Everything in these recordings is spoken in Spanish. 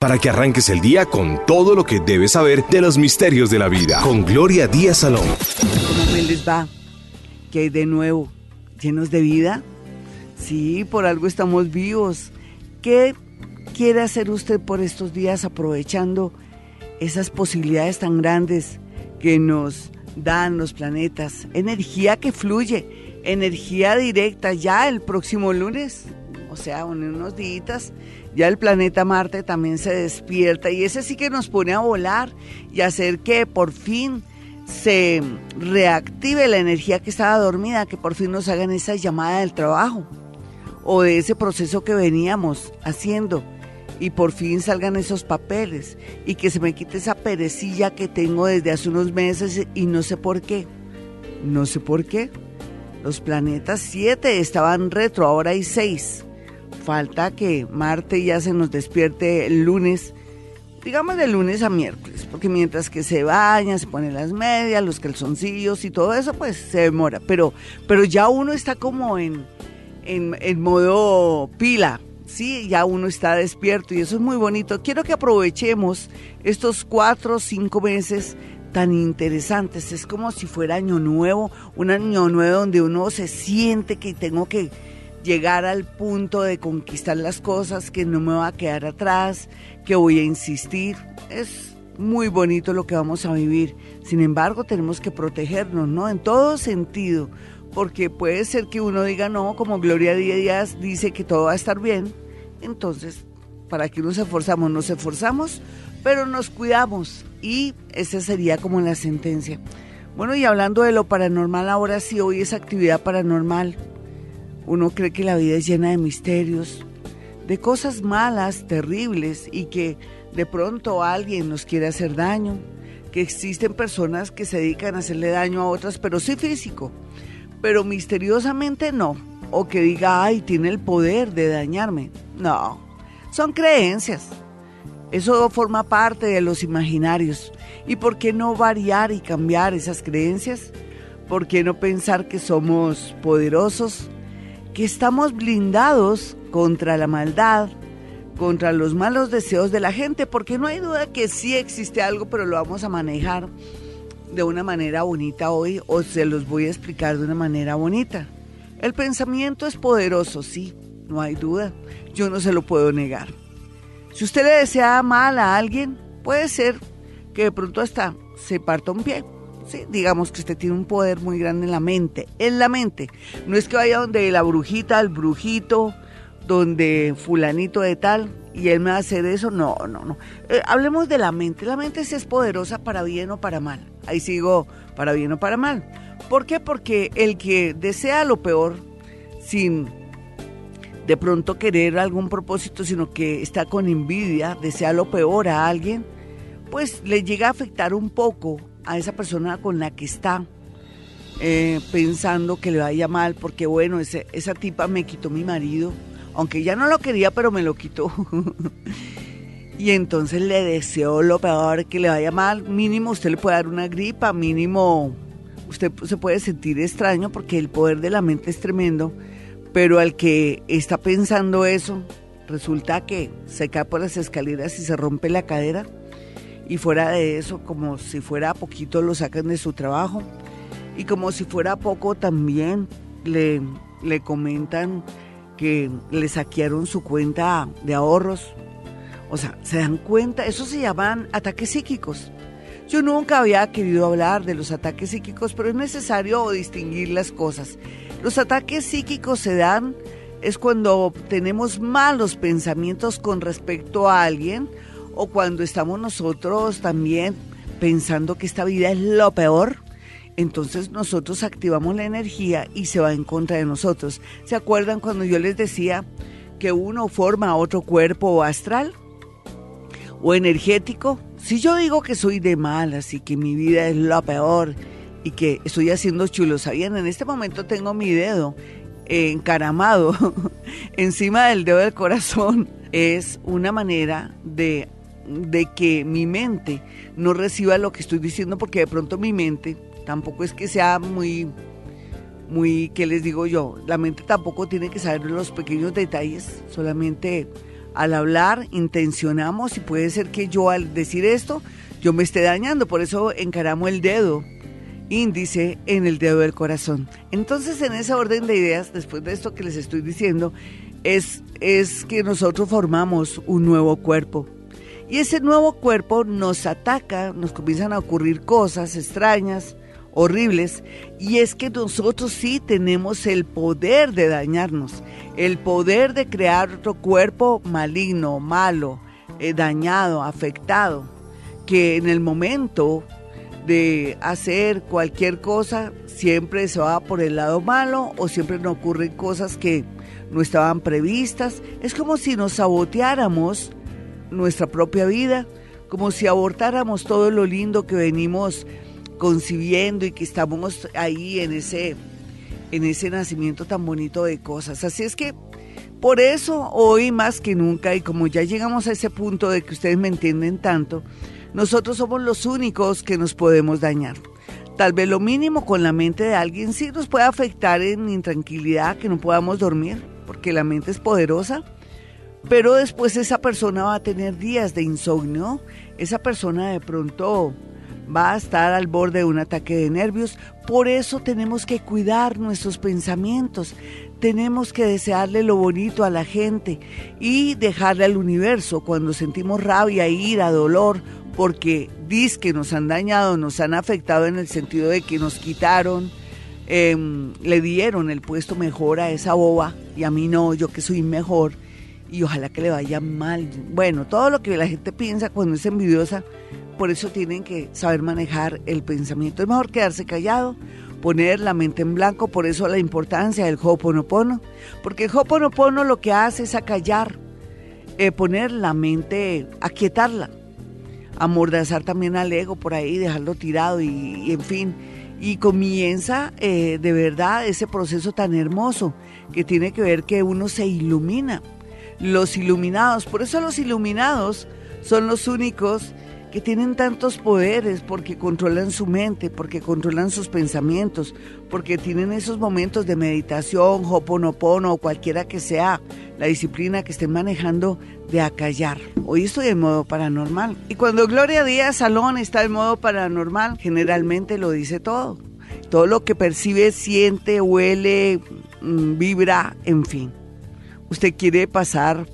para que arranques el día con todo lo que debes saber de los misterios de la vida. Con Gloria Díaz Salón. ¿Cómo me les va? ¿Qué hay de nuevo? ¿Llenos de vida? Sí, por algo estamos vivos. ¿Qué quiere hacer usted por estos días aprovechando esas posibilidades tan grandes que nos dan los planetas? Energía que fluye, energía directa ya el próximo lunes, o sea, en unos días ya el planeta Marte también se despierta y ese sí que nos pone a volar y hacer que por fin se reactive la energía que estaba dormida, que por fin nos hagan esa llamada del trabajo o de ese proceso que veníamos haciendo y por fin salgan esos papeles y que se me quite esa perecilla que tengo desde hace unos meses y no sé por qué. No sé por qué. Los planetas 7 estaban retro, ahora hay 6 falta que Marte ya se nos despierte el lunes, digamos de lunes a miércoles, porque mientras que se baña, se pone las medias, los calzoncillos y todo eso, pues se demora. Pero, pero ya uno está como en, en, en modo pila, sí, ya uno está despierto y eso es muy bonito. Quiero que aprovechemos estos cuatro o cinco meses tan interesantes. Es como si fuera año nuevo, un año nuevo donde uno se siente que tengo que llegar al punto de conquistar las cosas, que no me va a quedar atrás, que voy a insistir. Es muy bonito lo que vamos a vivir. Sin embargo, tenemos que protegernos, ¿no? En todo sentido, porque puede ser que uno diga, no, como Gloria Díaz dice que todo va a estar bien. Entonces, ¿para qué nos esforzamos? Nos esforzamos, pero nos cuidamos. Y esa sería como la sentencia. Bueno, y hablando de lo paranormal, ahora sí, hoy es actividad paranormal. Uno cree que la vida es llena de misterios, de cosas malas, terribles y que de pronto alguien nos quiere hacer daño, que existen personas que se dedican a hacerle daño a otras, pero sí físico, pero misteriosamente no, o que diga, ay, tiene el poder de dañarme. No, son creencias. Eso forma parte de los imaginarios. ¿Y por qué no variar y cambiar esas creencias? ¿Por qué no pensar que somos poderosos, que estamos blindados contra la maldad, contra los malos deseos de la gente, porque no hay duda que sí existe algo, pero lo vamos a manejar de una manera bonita hoy o se los voy a explicar de una manera bonita. El pensamiento es poderoso, sí, no hay duda, yo no se lo puedo negar. Si usted le desea mal a alguien, puede ser que de pronto hasta se parta un pie digamos que usted tiene un poder muy grande en la mente, en la mente. No es que vaya donde la brujita, el brujito, donde fulanito de tal, y él me va a hacer eso. No, no, no. Eh, hablemos de la mente. La mente sí es poderosa para bien o para mal. Ahí sigo, para bien o para mal. ¿Por qué? Porque el que desea lo peor sin de pronto querer algún propósito, sino que está con envidia, desea lo peor a alguien, pues le llega a afectar un poco a esa persona con la que está eh, pensando que le vaya mal, porque bueno, ese, esa tipa me quitó mi marido, aunque ya no lo quería, pero me lo quitó. y entonces le deseo lo peor, que le vaya mal, mínimo usted le puede dar una gripa, mínimo usted se puede sentir extraño porque el poder de la mente es tremendo, pero al que está pensando eso, resulta que se cae por las escaleras y se rompe la cadera y fuera de eso, como si fuera poquito, lo sacan de su trabajo. Y como si fuera poco, también le, le comentan que le saquearon su cuenta de ahorros. O sea, se dan cuenta, eso se llaman ataques psíquicos. Yo nunca había querido hablar de los ataques psíquicos, pero es necesario distinguir las cosas. Los ataques psíquicos se dan es cuando tenemos malos pensamientos con respecto a alguien o cuando estamos nosotros también pensando que esta vida es lo peor, entonces nosotros activamos la energía y se va en contra de nosotros. ¿Se acuerdan cuando yo les decía que uno forma otro cuerpo astral o energético? Si yo digo que soy de malas y que mi vida es lo peor y que estoy haciendo chulo, ¿sabían? En este momento tengo mi dedo encaramado encima del dedo del corazón. Es una manera de de que mi mente no reciba lo que estoy diciendo porque de pronto mi mente tampoco es que sea muy muy qué les digo yo la mente tampoco tiene que saber los pequeños detalles solamente al hablar intencionamos y puede ser que yo al decir esto yo me esté dañando, por eso encaramos el dedo índice en el dedo del corazón. Entonces, en ese orden de ideas, después de esto que les estoy diciendo, es, es que nosotros formamos un nuevo cuerpo. Y ese nuevo cuerpo nos ataca, nos comienzan a ocurrir cosas extrañas, horribles, y es que nosotros sí tenemos el poder de dañarnos, el poder de crear otro cuerpo maligno, malo, eh, dañado, afectado, que en el momento de hacer cualquier cosa siempre se va por el lado malo o siempre nos ocurren cosas que no estaban previstas. Es como si nos saboteáramos nuestra propia vida, como si abortáramos todo lo lindo que venimos concibiendo y que estamos ahí en ese en ese nacimiento tan bonito de cosas. Así es que por eso hoy más que nunca y como ya llegamos a ese punto de que ustedes me entienden tanto, nosotros somos los únicos que nos podemos dañar. Tal vez lo mínimo con la mente de alguien sí nos puede afectar en intranquilidad, que no podamos dormir, porque la mente es poderosa. Pero después esa persona va a tener días de insomnio, esa persona de pronto va a estar al borde de un ataque de nervios. Por eso tenemos que cuidar nuestros pensamientos, tenemos que desearle lo bonito a la gente y dejarle al universo cuando sentimos rabia, ira, dolor porque dice que nos han dañado, nos han afectado en el sentido de que nos quitaron, em, le dieron el puesto mejor a esa boba y a mí no, yo que soy mejor y ojalá que le vaya mal. Bueno, todo lo que la gente piensa cuando es envidiosa, por eso tienen que saber manejar el pensamiento. Es mejor quedarse callado, poner la mente en blanco, por eso la importancia del Hoponopono, porque el Hoponopono lo que hace es acallar, eh, poner la mente, aquietarla amordazar también al ego por ahí, dejarlo tirado y, en fin. Y comienza eh, de verdad ese proceso tan hermoso que tiene que ver que uno se ilumina. Los iluminados, por eso los iluminados son los únicos que tienen tantos poderes porque controlan su mente, porque controlan sus pensamientos, porque tienen esos momentos de meditación, hoponopono o cualquiera que sea la disciplina que estén manejando de acallar. Hoy estoy en modo paranormal. Y cuando Gloria Díaz Salón está en modo paranormal, generalmente lo dice todo. Todo lo que percibe, siente, huele, mm, vibra, en fin. ¿Usted quiere pasar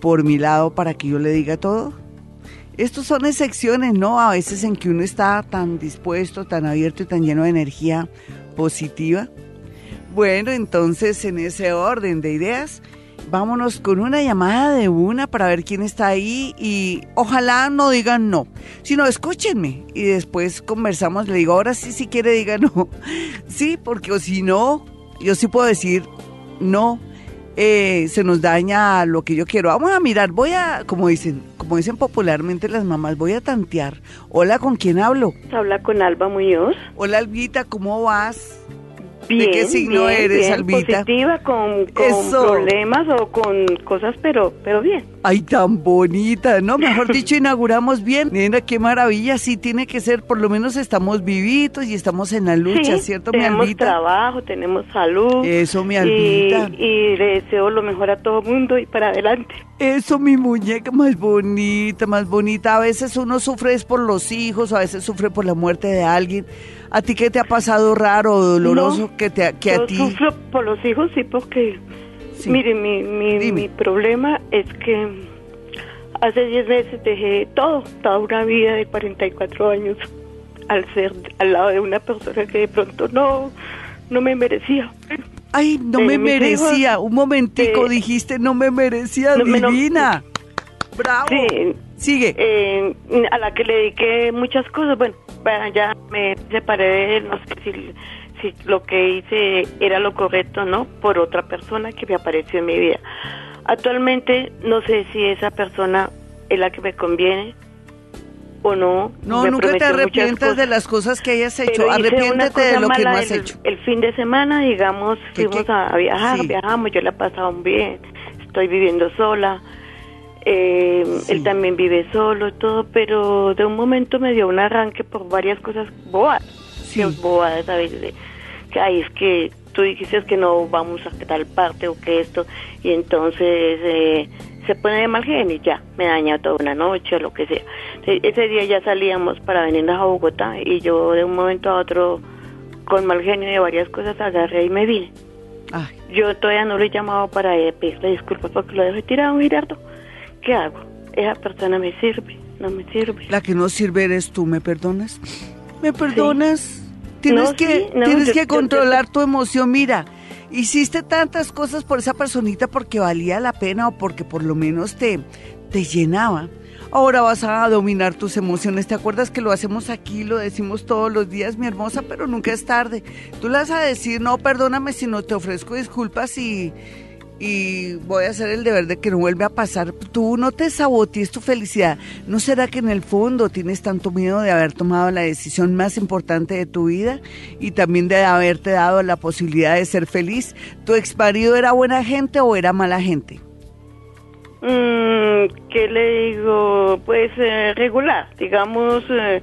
por mi lado para que yo le diga todo? Estos son excepciones, ¿no? A veces en que uno está tan dispuesto, tan abierto y tan lleno de energía positiva. Bueno, entonces en ese orden de ideas, vámonos con una llamada de una para ver quién está ahí y ojalá no digan no, sino escúchenme y después conversamos, le digo, ahora sí, si quiere diga no. Sí, porque si no, yo sí puedo decir no eh, se nos daña lo que yo quiero. Vamos a mirar, voy a, como dicen, como dicen popularmente las mamás, voy a tantear. Hola, ¿con quién hablo? Habla con Alba Muñoz. Hola, Albita, ¿cómo vas? Bien, ¿De qué signo bien, eres, bien, Albita? Positiva, con, con problemas o con cosas, pero, pero bien. Ay, tan bonita, ¿no? Mejor dicho, inauguramos bien. Nena, qué maravilla, sí tiene que ser, por lo menos estamos vivitos y estamos en la lucha, Sí, ¿cierto, mi tenemos Albita? trabajo, tenemos salud. Eso, mi y, Albita. y le deseo lo mejor a todo mundo y para adelante. Eso, mi muñeca más bonita, más bonita. A veces uno sufre es por los hijos, a veces sufre por la muerte de alguien. ¿A ti qué te ha pasado raro o doloroso No, que, te, que Yo a ti? sufro por los hijos, sí, porque, Sí. mire, mi, mi, mi problema es que hace 10 meses dejé todo, toda una vida de 44 años al ser al lado de una persona que de pronto no, no me merecía. Ay, no de me merecía. hijos, Un momentico de- dijiste, no me merecía, No divina. Bravo. Sí, Sigue. eh, a la que le dediqué muchas cosas. Bueno, bueno, ya me separé de él, no sé si, si lo que hice era lo correcto o no, por otra persona que me apareció en mi vida. Actualmente no sé si esa persona es la que me conviene o no. no, Me nunca te arrepientas de las cosas que hayas hecho. Arrepiéntete de lo que no has el, hecho. El fin de semana, digamos, ¿Qué, fuimos qué? a viajar, Sí. viajamos, yo la he pasado bien, estoy viviendo sola. Eh, Sí. Él también vive solo y todo, pero de un momento me dio un arranque por varias cosas boas. Sí. bobadas a veces. Que, ay, es que tú dijiste que no vamos a tal parte o que esto, y entonces eh, se pone de mal genio y ya, me daña toda una noche o lo que sea. Ese día ya salíamos para venirnos a Bogotá y yo de un momento a otro, con mal genio de varias cosas, agarré y me vine. Yo todavía no lo he llamado para pedirle disculpas porque lo dejé tirado, Girardo. ¿Qué hago? Esa persona me sirve, no me sirve. La que no sirve eres tú, ¿me perdonas? ¿Me perdonas? Tienes que, tienes que controlar tu emoción. Mira, hiciste tantas cosas por esa personita porque valía la pena o porque por lo menos te, te llenaba. Ahora vas a dominar tus emociones. ¿Te acuerdas que lo hacemos aquí, lo decimos todos los días, mi hermosa, pero nunca es tarde? Tú le vas a decir, no, perdóname si no te ofrezco disculpas y y voy a hacer el deber de que no vuelva a pasar. Tú no te sabotees tu felicidad. ¿No será que en el fondo tienes tanto miedo de haber tomado la decisión más importante de tu vida y también de haberte dado la posibilidad de ser feliz? ¿Tu ex marido era buena gente o era mala gente? Mm, ¿Qué le digo? Pues eh, regular, digamos. Eh,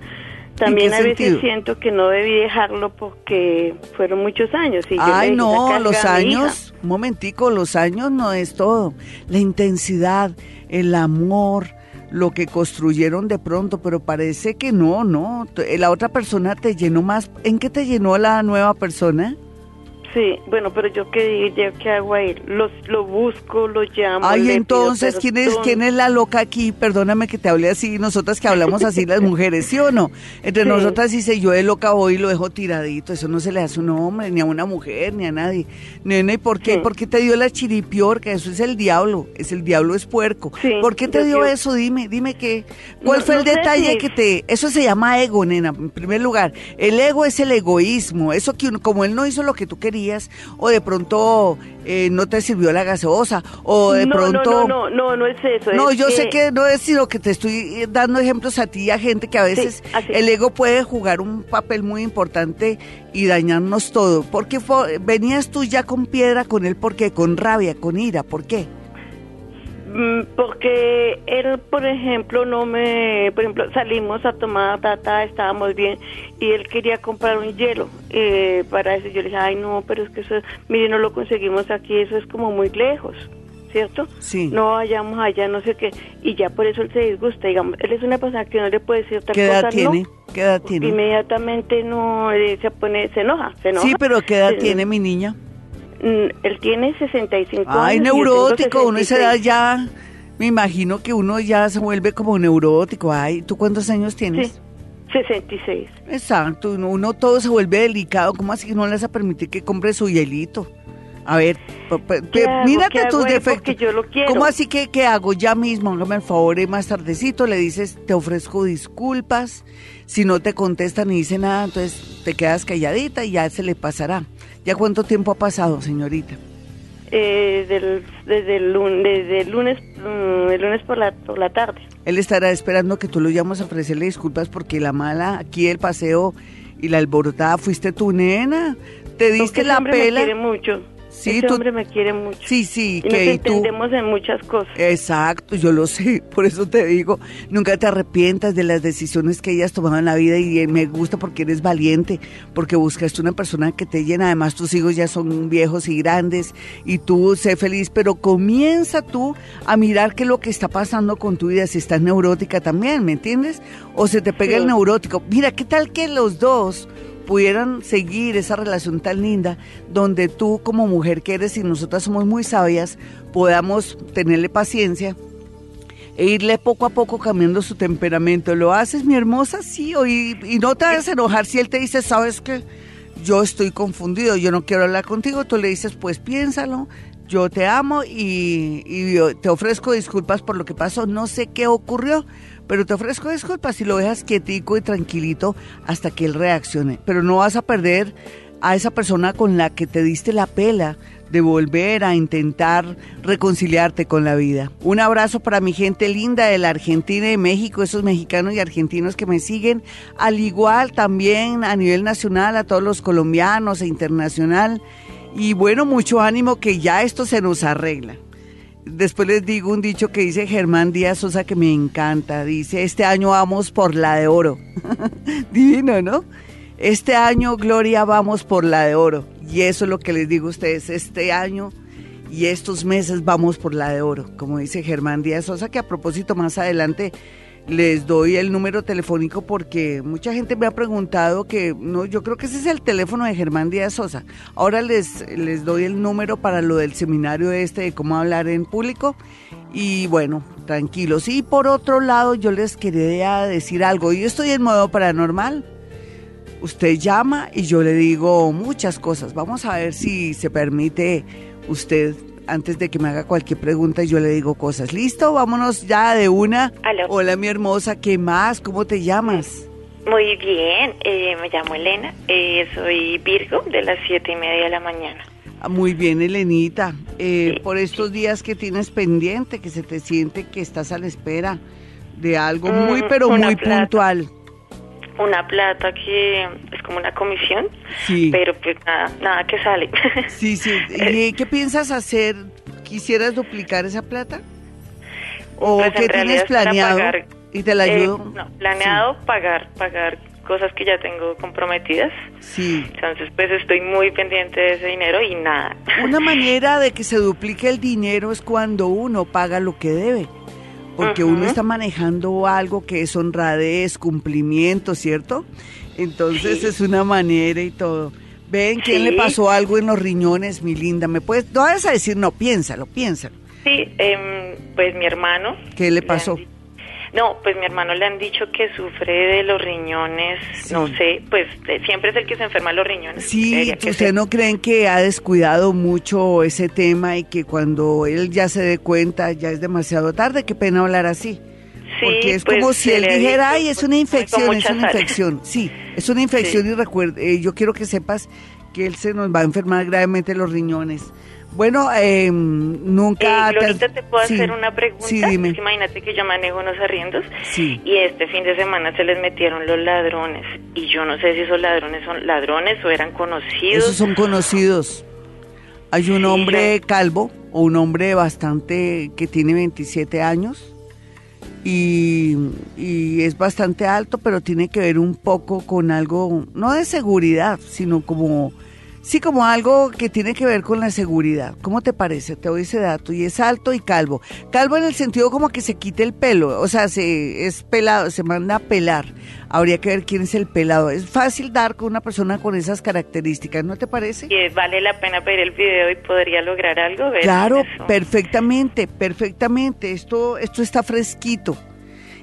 también a veces siento que no debí dejarlo porque fueron muchos años. Y Ay, no, los años, un momentico, los años no es todo. La intensidad, el amor, lo que construyeron de pronto, pero parece que no, no. La otra persona te llenó más. ¿En qué te llenó la nueva persona? Sí, bueno, pero yo qué, qué hago ahí, los, lo busco, lo llamo. Ay, entonces, ¿quién es, ¿quién es la loca aquí? Perdóname que te hable así, nosotras que hablamos así las mujeres, ¿sí o no? Entre nosotras dice, yo de loca voy y lo dejo tiradito, eso no se le hace a un hombre, ni a una mujer, ni a nadie. Nena, ¿y por qué? ¿Por qué te dio la chiripiorca? Eso es el diablo, es el diablo es puerco. ¿Por qué te dio eso? Dime, dime qué. ¿Cuál fue el detalle que te... Eso se llama ego, nena, en primer lugar. El ego es el egoísmo, eso que como él no hizo lo que tú querías, o de pronto eh, no te sirvió la gaseosa o de pronto... No, no, no, no, es eso. No, yo sé que no es sino que te estoy dando ejemplos a ti y a gente que a veces el ego puede jugar un papel muy importante y dañarnos todo. porque venías tú ya con piedra con él? ¿Por qué? Con rabia, con ira, ¿por qué? Mm, porque él, por ejemplo, no me, por ejemplo, salimos a tomar tata, estábamos bien y él quería comprar un hielo. Eh, para eso yo le dije, ay no, pero es que eso, mire, no lo conseguimos aquí, eso es como muy lejos. ¿Cierto? Sí. No vayamos allá, no sé qué. Y ya por eso él se disgusta. Digamos, él es una persona que no le puede decir tal ¿Qué edad tiene? ¿Qué edad tiene? Inmediatamente no eh, se pone, se enoja, se enoja. Sí, pero ¿qué edad tiene mi niña? Mm, él tiene 65 años. Ay, neurótico, uno esa edad ya, me imagino que uno ya se vuelve como neurótico. Ay, ¿tú cuántos años tienes? Sí. 66. Exacto, uno, todo se vuelve delicado. ¿Cómo así que no le vas a permitir que compre su hielito? A ver, mírate tus defectos. Yo lo quiero. ¿Cómo así que qué hago ya mismo? Hágame el favor y más tardecito le dices, te ofrezco disculpas. Si no te contestan ni dice nada, entonces te quedas calladita y ya se le pasará. ¿Ya cuánto tiempo ha pasado, señorita? Eh, desde el lunes, lunes, mm, el lunes por la, por la tarde. Él estará esperando que tú lo llames a ofrecerle disculpas porque la mala aquí el paseo y la alborotada fuiste tu nena. Te diste la pela. Me quiere mucho. Sí, Ese hombre me quiere mucho. Sí, sí, y que nos entendemos en muchas cosas. Exacto, yo lo sé, por eso te digo, nunca te arrepientas de las decisiones que hayas tomado en la vida y me gusta porque eres valiente, porque buscaste una persona que te llena, además tus hijos ya son viejos y grandes y tú sé feliz, pero comienza tú a mirar qué es lo que está pasando con tu vida, si estás neurótica también, ¿me entiendes? O se te pega el neurótico. Mira, ¿qué tal que los dos pudieran seguir esa relación tan linda donde tú como mujer que eres y nosotras somos muy sabias podamos tenerle paciencia e irle poco a poco cambiando su temperamento. ¿Lo haces, mi hermosa? Sí, y, y no te a enojar si él te dice, sabes que yo estoy confundido, yo no quiero hablar contigo, tú le dices, pues piénsalo, yo te amo y, y te ofrezco disculpas por lo que pasó, no sé qué ocurrió, pero te ofrezco disculpas si lo dejas quietico y tranquilito hasta que él reaccione. Pero no vas a perder a esa persona con la que te diste la pela de volver a intentar reconciliarte con la vida. Un abrazo para mi gente linda de la Argentina y México, esos mexicanos y argentinos que me siguen, al igual también a nivel nacional a todos los colombianos e internacional. Y bueno, mucho ánimo que ya esto se nos arregla. Después les digo un dicho que dice Germán Díaz Sosa que me encanta. Dice, este año vamos por la de oro. Divino, ¿no? Este año, Gloria, vamos por la de oro. Y eso es lo que les digo a ustedes. Este año y estos meses vamos por la de oro, como dice Germán Díaz Sosa, que a propósito más adelante les doy el número telefónico porque mucha gente me ha preguntado que no, yo creo que ese es el teléfono de Germán Díaz Sosa. Ahora les, les doy el número para lo del seminario este de cómo hablar en público y bueno, tranquilos. Y por otro lado, yo les quería decir algo. Yo estoy en modo paranormal. Usted llama y yo le digo muchas cosas. Vamos a ver si se permite usted antes de que me haga cualquier pregunta yo le digo cosas. ¿Listo? Vámonos ya de una. Hola, mi hermosa, ¿qué más? ¿Cómo te llamas? Muy bien, eh, me llamo Elena, eh, soy Virgo de las siete y media de la mañana. Ah, muy bien, Elenita. Eh, por estos días que tienes pendiente, que se te siente que estás a la espera de algo muy, mm, pero muy puntual una plata que es como una comisión, pero pues nada, nada que sale. Sí, sí. ¿Y qué piensas hacer? ¿Quisieras duplicar esa plata? ¿O pues, qué tienes planeado? y te la eh, ayudo. no, planeado pagar, pagar cosas que ya tengo comprometidas. Sí. Entonces, pues estoy muy pendiente de ese dinero y nada. Una manera de que se duplique el dinero es cuando uno paga lo que debe porque uno está manejando algo que es honradez, cumplimiento, ¿cierto? Entonces es una manera y todo. Ven, ¿quién le pasó algo en los riñones, mi linda? ¿Me puedes, no vas a decir no, piénsalo, piénsalo. Sí, em, pues mi hermano. ¿Qué le pasó? No, pues mi hermano le han dicho que sufre de los riñones, no sé, pues siempre es el que se enferma los riñones. Sí, ¿usted no creen que ha descuidado mucho ese tema y que cuando él ya se dé cuenta ya es demasiado tarde? Qué pena hablar así. Sí, Porque es como pues, si él dijera, ay, es una pues, infección, es una infección. Sí, es una infección y recuerde, eh, yo quiero que sepas que él se nos va a enfermar gravemente los riñones. Bueno, eh, nunca... Eh, te... puedo hacer una pregunta? Sí, dime. imagínate que yo manejo unos arriendos sí. y este fin de semana se les metieron los ladrones y yo no sé si esos ladrones son ladrones o eran conocidos. Esos son conocidos. Hay un hombre calvo o un hombre bastante que tiene 27 años y, y es bastante alto, pero tiene que ver un poco con algo, no de seguridad, sino como Sí, como algo que tiene que ver con la seguridad. ¿Cómo te parece? Te doy ese dato. Y es alto y calvo. Calvo en el sentido como que se quite el pelo. O sea, se, es pelado, se manda a pelar. Habría que ver quién es el pelado. Es fácil dar con una persona con esas características, ¿no te parece? Y vale la pena ver el video y podría lograr algo. Claro, perfectamente, perfectamente. Esto, esto está fresquito.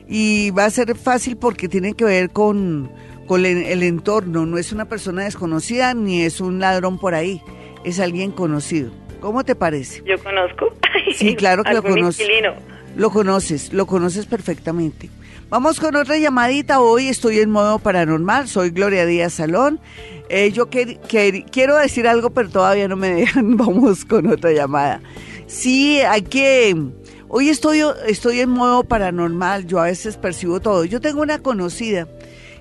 Y va a ser fácil porque tiene que ver con con el, entorno. No es una persona desconocida ni es un ladrón por ahí, es alguien conocido. ¿Cómo te parece? Yo conozco. Sí, claro que lo conoces. Lo conoces, lo conoces perfectamente. Vamos con otra llamadita. Hoy estoy en modo paranormal. Soy Gloria Díaz Salón. Eh, yo quiero decir algo, pero todavía no me dejan. Vamos con otra llamada. Sí, hay que... Hoy estoy, estoy en modo paranormal. Yo a veces percibo todo. Yo tengo una conocida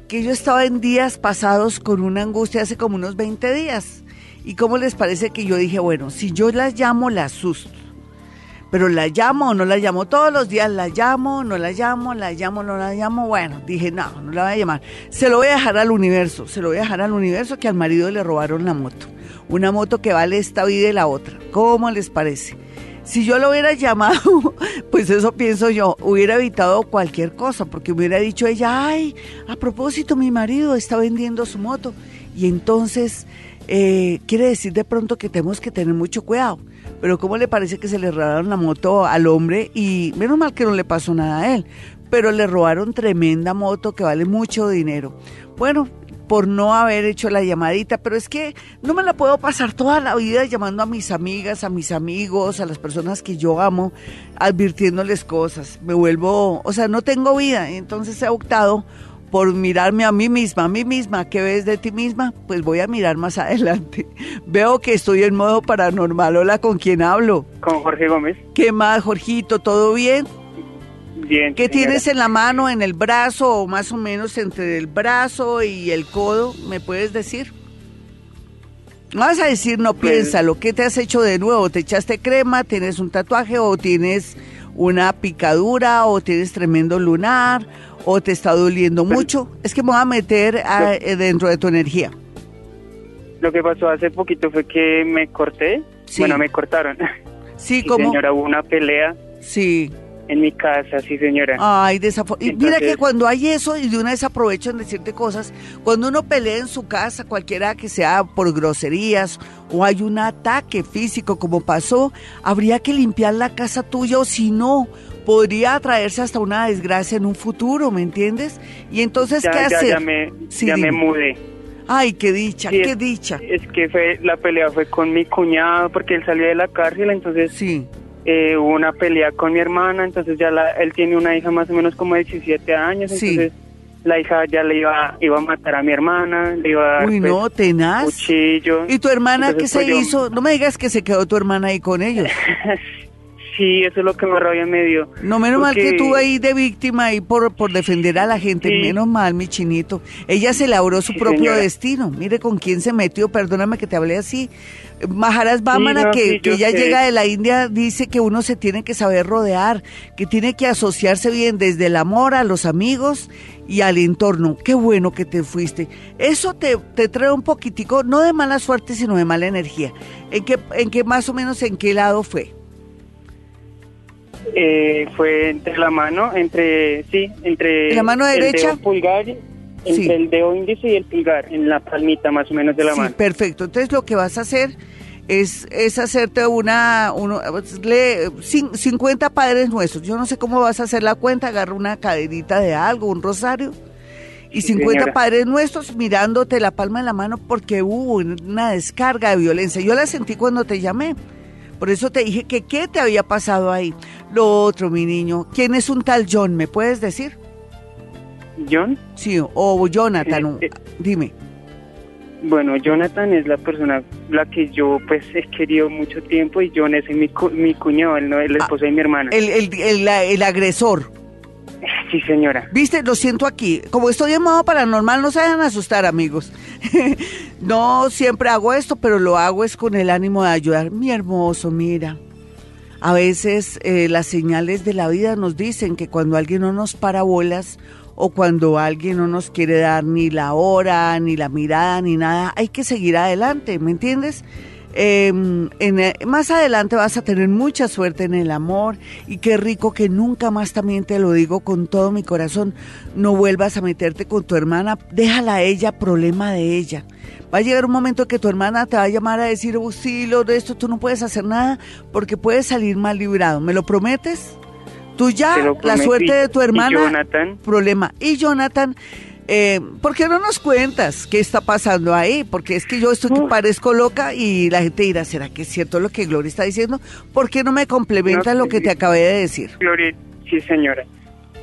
que yo estaba en días pasados con una angustia hace como unos 20 días. ¿Y cómo les parece que yo dije, bueno, si yo la llamo, la asusto? Pero la llamo o no la llamo todos los días, la llamo, no la llamo, la llamo, no la llamo. Bueno, dije, no, no la voy a llamar. Se lo voy a dejar al universo, se lo voy a dejar al universo que al marido le robaron la moto. Una moto que vale esta vida y la otra. ¿Cómo les parece? Si yo lo hubiera llamado, pues eso pienso yo, hubiera evitado cualquier cosa, porque hubiera dicho ella, ay, a propósito, mi marido está vendiendo su moto. Y entonces, eh, quiere decir de pronto que tenemos que tener mucho cuidado. Pero ¿cómo le parece que se le robaron la moto al hombre? Y menos mal que no le pasó nada a él, pero le robaron tremenda moto que vale mucho dinero. Bueno, por no haber hecho la llamadita, pero es que no me la puedo pasar toda la vida llamando a mis amigas, a mis amigos, a las personas que yo amo, advirtiéndoles cosas. Me vuelvo, o sea, no tengo vida, entonces he optado por mirarme a mí misma, a mí misma, ¿qué ves de ti misma? Pues voy a mirar más adelante. Veo que estoy en modo paranormal. Hola, ¿con quién hablo? Con Jorge Gómez. ¿Qué más, Jorgito? ¿Todo bien? ¿Qué tienes en la mano, en el brazo o más o menos entre el brazo y el codo? ¿Me puedes decir? No vas a decir, no pues, piénsalo. ¿Qué te has hecho de nuevo? ¿Te echaste crema? ¿Tienes un tatuaje? ¿O tienes una picadura? ¿O tienes tremendo lunar? ¿O te está doliendo pues, mucho? Es que me voy a meter eh, dentro de tu energía. Lo que pasó hace poquito fue que me corté. Bueno, me cortaron. Sí, como. Señora, hubo una pelea. Sí. En mi casa, sí, señora. Ay, y mira que cuando hay eso y de una vez aprovechan decirte cosas, cuando uno pelea en su casa, cualquiera que sea por groserías o hay un ataque físico como pasó, habría que limpiar la casa tuya o si no, podría traerse hasta una desgracia en un futuro, ¿me entiendes? Y entonces, ¿qué hacer? Ya me, ya me mudé. Ay, qué dicha, qué dicha. Es que fue, la pelea fue con mi cuñado porque él salió de la cárcel, entonces sí. Eh, hubo una pelea con mi hermana, entonces ya la, él tiene una hija más o menos como de 17 años, entonces la hija ya le iba, iba a matar a mi hermana, le iba a dar Uy, no, pues, tenaz. cuchillo. ¿Y tu hermana qué se pues, hizo? No me digas que se quedó tu hermana ahí con ellos. Sí, eso es lo que me rabia medio. No, menos mal que tú ahí de víctima ahí por, por defender a la gente. Menos mal, mi chinito. Ella se labró su propio destino. Mire con quién se metió, perdóname que te hablé así. Maharas Bamana, que, que ya llega de la India, dice que uno se tiene que saber rodear, que tiene que asociarse bien desde el amor a los amigos y al entorno. Qué bueno que te fuiste. Eso te, te trae un poquitico, no de mala suerte, sino de mala energía. ¿En qué, en qué más o menos en qué lado fue? Eh, fue entre la mano, entre, sí, entre... ¿La mano derecha? El pulgar, entre el dedo índice y el pulgar, en la palmita más o menos de la sí, mano. perfecto. Entonces lo que vas a hacer es, es hacerte una, uno, le, 50 padres nuestros. Yo no sé cómo vas a hacer la cuenta, agarra una cadenita de algo, un rosario. Y 50 padres nuestros mirándote la palma de la mano porque hubo una descarga de violencia. Yo la sentí cuando te llamé. Por eso te dije que qué te había pasado ahí. Lo otro, mi niño, ¿quién es un tal John? ¿Me puedes decir? ¿John? Sí, o Jonathan, eh, eh, dime. Bueno, Jonathan es la persona la que yo pues he querido mucho tiempo y John es mi, mi cuñado, el, el ah, esposo de mi hermana. El, el, el, el agresor. Sí, señora. Viste, lo siento aquí. Como estoy en modo paranormal, no se dejan asustar, amigos. no siempre hago esto, pero lo hago es con el ánimo de ayudar. Mi hermoso, mira. A veces eh, las señales de la vida nos dicen que cuando alguien no nos para bolas o cuando alguien no nos quiere dar ni la hora, ni la mirada, ni nada, hay que seguir adelante, ¿me entiendes? Em, en, eh, más adelante vas a tener mucha suerte en el amor y qué rico que nunca más también te lo digo con todo mi corazón, no vuelvas a meterte con tu hermana, déjala a ella, problema de ella. Va a llegar un momento que tu hermana te va a llamar a decir, oh, sí, lo de esto tú no puedes hacer nada porque puedes salir mal librado. ¿Me lo prometes? Tú ya, la suerte de tu hermana, ¿Y Jonathan? problema. Y Jonathan eh, ¿Por qué no nos cuentas qué está pasando ahí? Porque es que yo estoy que parezco loca y la gente dirá, ¿será que es cierto lo que Gloria está diciendo? ¿Por qué no me complementa lo que te acabé de decir? Gloria, sí señora.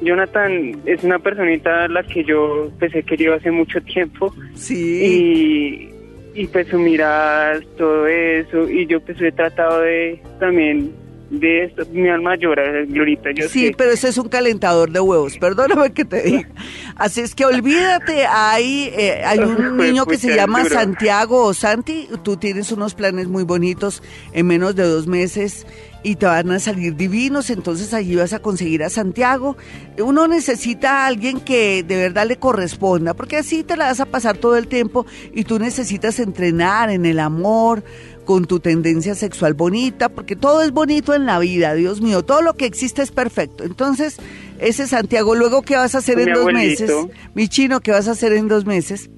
Jonathan es una personita a la que yo pues he querido hace mucho tiempo. Sí. Y, y pues su mirada, todo eso, y yo pues he tratado de también de esto, mi alma llora, Glorita. Yo sí, pero ese es un calentador de huevos, perdóname que te diga. Así es que olvídate, hay, eh, hay un niño que se llama Santiago o Santi, tú tienes unos planes muy bonitos en menos de dos meses y te van a salir divinos, entonces allí vas a conseguir a Santiago. Uno necesita a alguien que de verdad le corresponda, porque así te la vas a pasar todo el tiempo y tú necesitas entrenar en el amor, con tu tendencia sexual bonita, porque todo es bonito en la vida, Dios mío, todo lo que existe es perfecto. Entonces, ese Santiago, luego, ¿qué vas a hacer en dos meses? Mi chino, ¿qué vas a hacer en dos meses?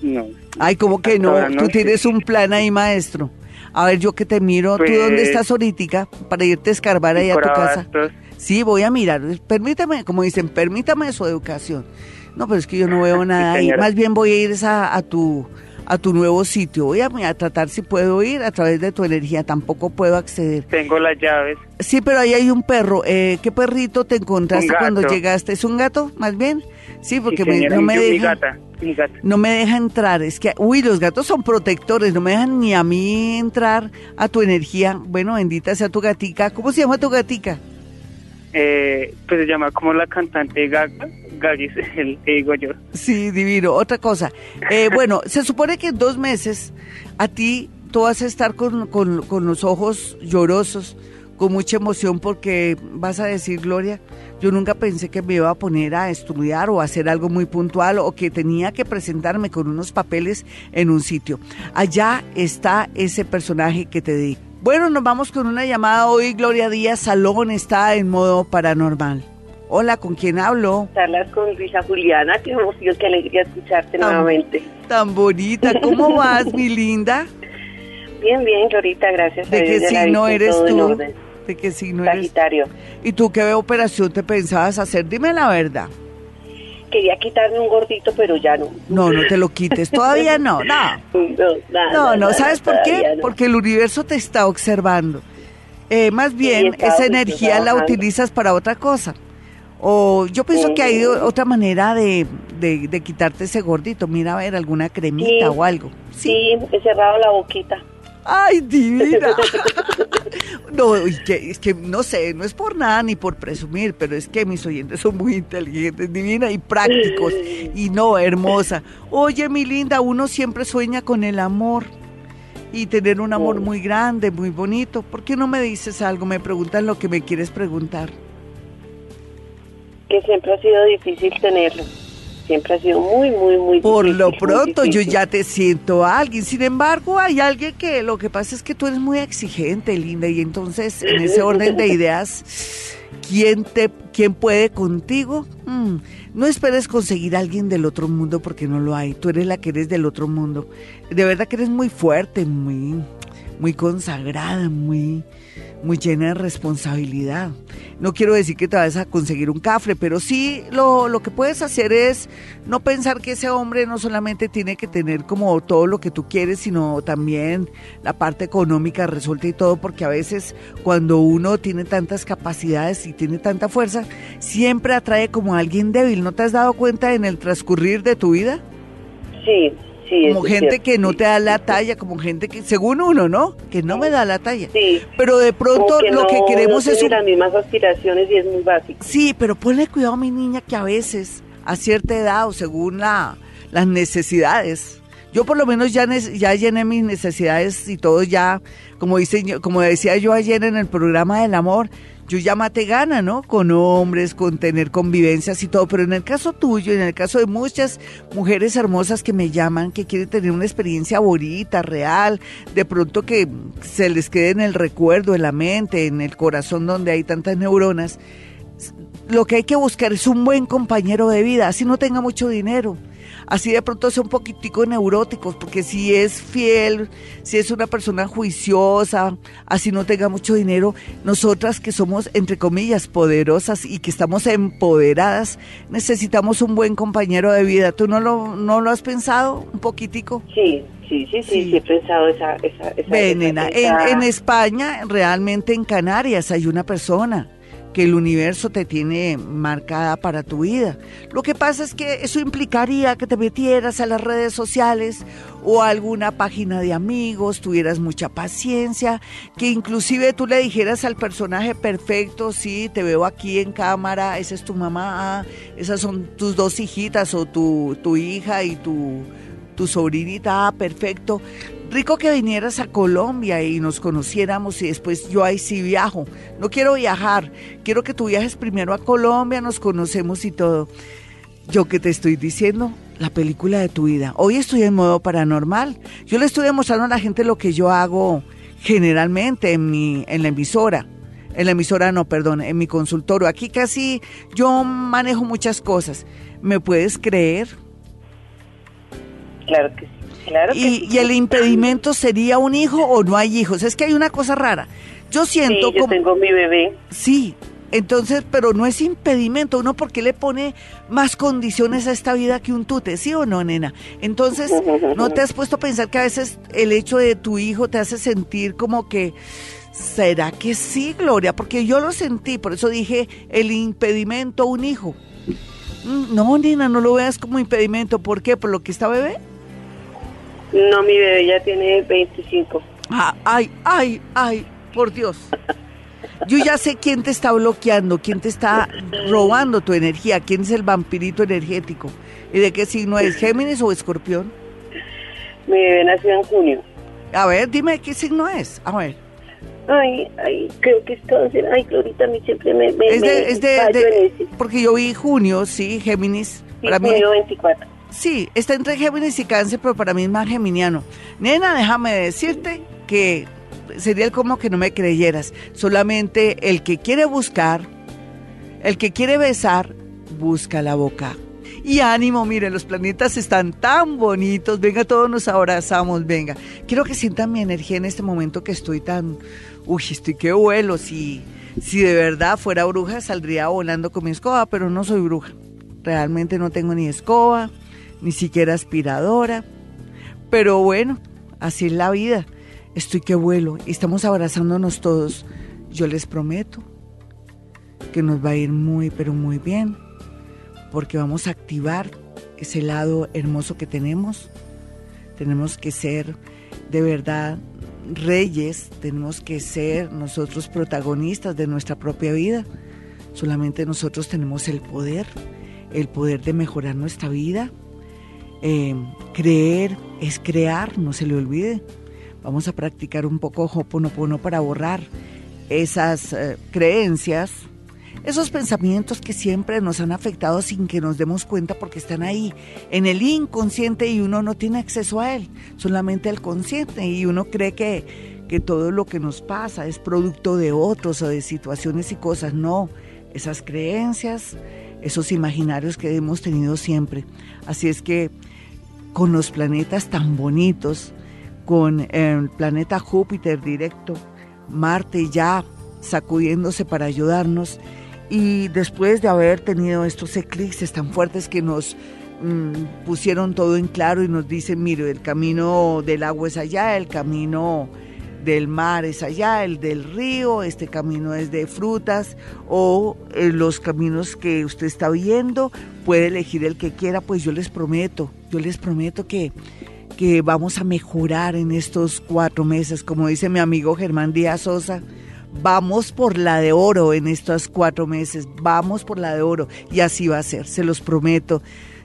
No. Ay, ¿cómo que no? Tú tienes un plan ahí, maestro. A ver, yo que te miro, ¿tú dónde pues, estás ahorita para irte a escarbar ahí a tu casa? Sí, voy a mirar. Permítame, como dicen, permítame su educación. No, pero es que yo no veo nada ahí. Más bien voy a ir a tu a tu nuevo sitio. Voy a, tratar si puedo ir a través de tu energía. Tampoco puedo acceder. Tengo las llaves. Sí, pero ahí hay un perro. Eh, ¿Qué perrito te encontraste cuando llegaste? ¿Es un gato, más bien? Sí, porque no me deja. gata, No me deja entrar. Es que, uy, los gatos son protectores. No me dejan ni a mí entrar a tu energía. Bueno, bendita sea tu gatica. ¿Cómo se llama tu gatica? Eh, pues se llama como la cantante Gaga. Gagis, el que digo yo. Sí, divino. Otra cosa. Eh, bueno, se supone que en dos meses a ti tú vas a estar con, con, los ojos llorosos, con mucha emoción, porque vas a decir, Gloria, yo nunca pensé que me iba a poner a estudiar o a hacer algo muy puntual o que tenía que presentarme con unos papeles en un sitio. Allá está ese personaje que te, Bueno, nos vamos con una llamada hoy. Gloria Díaz Salón está en modo paranormal. Hola, ¿con quién hablo? Charlas con Luisa Juliana, qué emoción, qué alegría escucharte nuevamente. Tan bonita, ¿cómo vas, mi linda? Bien, bien, Glorita, gracias ¿De qué signo eres tú? ¿De qué signo eres? Sagitario. ¿Y tú qué operación te pensabas hacer? Dime la verdad. Quería quitarme un gordito, pero ya no. No, no te lo quites, todavía no, no. No, no, ¿sabes por qué? Porque el universo te está observando. Eh, más bien, esa energía la utilizas para otra cosa. O yo pienso que hay otra manera de, de, quitarte ese gordito. Mira, a ver, alguna cremita o algo. Sí, he cerrado la boquita. ¡Ay, divina! no, es que no sé, no es por nada ni por presumir, pero es que mis oyentes son muy inteligentes, divina y prácticos. Y no, hermosa. Oye, mi linda, uno siempre sueña con el amor y tener un amor muy grande, muy bonito. ¿Por qué no me dices algo? Me preguntan lo que me quieres preguntar. Que siempre ha sido difícil tenerlo siempre ha sido muy, muy, muy Por lo pronto yo ya te siento a alguien. Sin embargo, hay alguien que lo que pasa es que tú eres muy exigente, linda, y entonces en ese orden de ideas, ¿quién, te, quién puede contigo? Mm, no esperes conseguir a alguien del otro mundo porque no lo hay. Tú eres la que eres del otro mundo. De verdad que eres muy fuerte, muy, muy consagrada, muy muy llena de responsabilidad. No quiero decir que te vas a conseguir un cafre, pero sí lo, lo, que puedes hacer es no pensar que ese hombre no solamente tiene que tener como todo lo que tú quieres, sino también la parte económica resuelta y todo, porque a veces cuando uno tiene tantas capacidades y tiene tanta fuerza, siempre atrae como a alguien débil. ¿No te has dado cuenta en el transcurrir de tu vida? Sí, como gente que no te da la talla, como gente que, según uno, ¿no? Que no me da la talla. Sí. Pero de pronto lo que queremos es... las mismas aspiraciones y es muy básico. Sí, pero ponle cuidado, mi niña, que a veces, a cierta edad o según la, las necesidades, yo por lo menos ya, ya llené mis necesidades y todo ya, como, dice, como decía yo ayer en el programa del amor, yo ya mate gana, ¿no? Con hombres, con tener convivencias y todo, pero en el caso tuyo, en el caso de muchas mujeres hermosas que me llaman, que quieren tener una experiencia bonita, real, de pronto que se les quede en el recuerdo, en la mente, en el corazón donde hay tantas neuronas, lo que hay que buscar es un buen compañero de vida, así no tenga mucho dinero así de pronto sea un poquitico neuróticos, porque si es fiel, si es una persona juiciosa, así no tenga mucho dinero, nosotras que somos, entre comillas, poderosas y que estamos empoderadas, necesitamos un buen compañero de vida. ¿Tú no lo, no lo has pensado un poquitico? Sí. Sí, sí, sí, sí, he pensado esa... esa, en, en España, realmente en Canarias, hay una persona que el universo te tiene marcada para tu vida. Lo que pasa es que eso implicaría que te metieras a las redes sociales o a alguna página de amigos, tuvieras mucha paciencia, que inclusive tú le dijeras al personaje perfecto, sí, te veo aquí en cámara, esa es tu mamá, esas son tus dos hijitas o tu, tu hija y tu tu sobrinita, ah, perfecto. Rico que vinieras a Colombia y nos conociéramos y después yo ahí sí viajo. No quiero viajar, quiero que tú viajes primero a Colombia, nos conocemos y todo. Yo que te estoy diciendo, la película de tu vida. Hoy estoy en modo paranormal. Yo le estoy demostrando a la gente lo que yo hago generalmente en, mi, en la emisora. En la emisora no, perdón, en mi consultorio. Aquí casi yo manejo muchas cosas. ¿Me puedes creer? Claro que sí. Claro que y, ¿Y el impedimento sería un hijo o no hay hijos? Es que hay una cosa rara. Yo siento sí, yo tengo mi bebé. Sí, entonces, pero no es impedimento. Uno, ¿por qué le pone más condiciones a esta vida que un tute? ¿Sí o no, nena? Entonces, ¿no te has puesto a pensar que a veces el hecho de tu hijo te hace sentir como que... ¿Será que sí, Gloria? Porque yo lo sentí, por eso dije el impedimento, un hijo. Mm, no, nena, no lo veas como impedimento. ¿Por qué? ¿Por lo que está bebé? No, mi bebé ya tiene 25. Ah, ay, ay, ay, por Dios. Yo ya sé quién te está bloqueando, quién te está robando tu energía, quién es el vampirito energético. ¿Y de qué signo es? ¿Géminis o escorpión? Mi bebé nació en junio. A ver, dime qué signo es. A ver. Ay, ay, creo que es cáncer. Ay, Glorita, a mí siempre me. me es de, es de, porque yo vi junio, sí, Géminis. Sí, junio 24. Sí, está entre Géminis y Cáncer, pero para mí es más geminiano. Nena, déjame decirte que sería como que no me creyeras. Solamente el que quiere buscar, el que quiere besar, busca la boca. Y ánimo, miren, los planetas están tan bonitos. Venga, todos nos abrazamos, venga. Quiero que sientan mi energía en este momento que estoy tan... Uy, estoy que vuelo. Si, si de verdad fuera bruja, saldría volando con mi escoba, pero no soy bruja. Realmente no tengo ni escoba, ni siquiera aspiradora. Pero bueno, así es la vida. Estoy que vuelo y estamos abrazándonos todos. Yo les prometo que nos va a ir muy, pero muy bien porque vamos a activar ese lado hermoso que tenemos. Tenemos que ser de verdad reyes, tenemos que ser nosotros protagonistas de nuestra propia vida. Solamente nosotros tenemos el poder, el poder de mejorar nuestra vida. Eh, creer es crear, no se le olvide. Vamos a practicar un poco Hoponopono para borrar esas eh, creencias esos pensamientos que siempre nos han afectado sin que nos demos cuenta porque están ahí, en el inconsciente y uno no tiene acceso a él, solamente el consciente y uno cree que, que todo lo que nos pasa es producto de otros o de situaciones y cosas. No, esas creencias, esos imaginarios que hemos tenido siempre. Así es que con los planetas tan bonitos, con el planeta Júpiter directo, Marte ya sacudiéndose para ayudarnos y después de haber tenido estos eclipses tan fuertes que nos mm, pusieron todo en claro y nos dicen, mire, el camino del agua es allá, el camino del mar es allá, el del río, este camino es de frutas o eh, los caminos que usted está viendo, puede elegir el que quiera, pues yo les prometo, yo les prometo que, que vamos a mejorar en estos cuatro meses, como dice mi amigo Germán Díaz Sosa, Vamos por la de oro en estos cuatro meses, vamos por la de oro y así va a ser, se los prometo.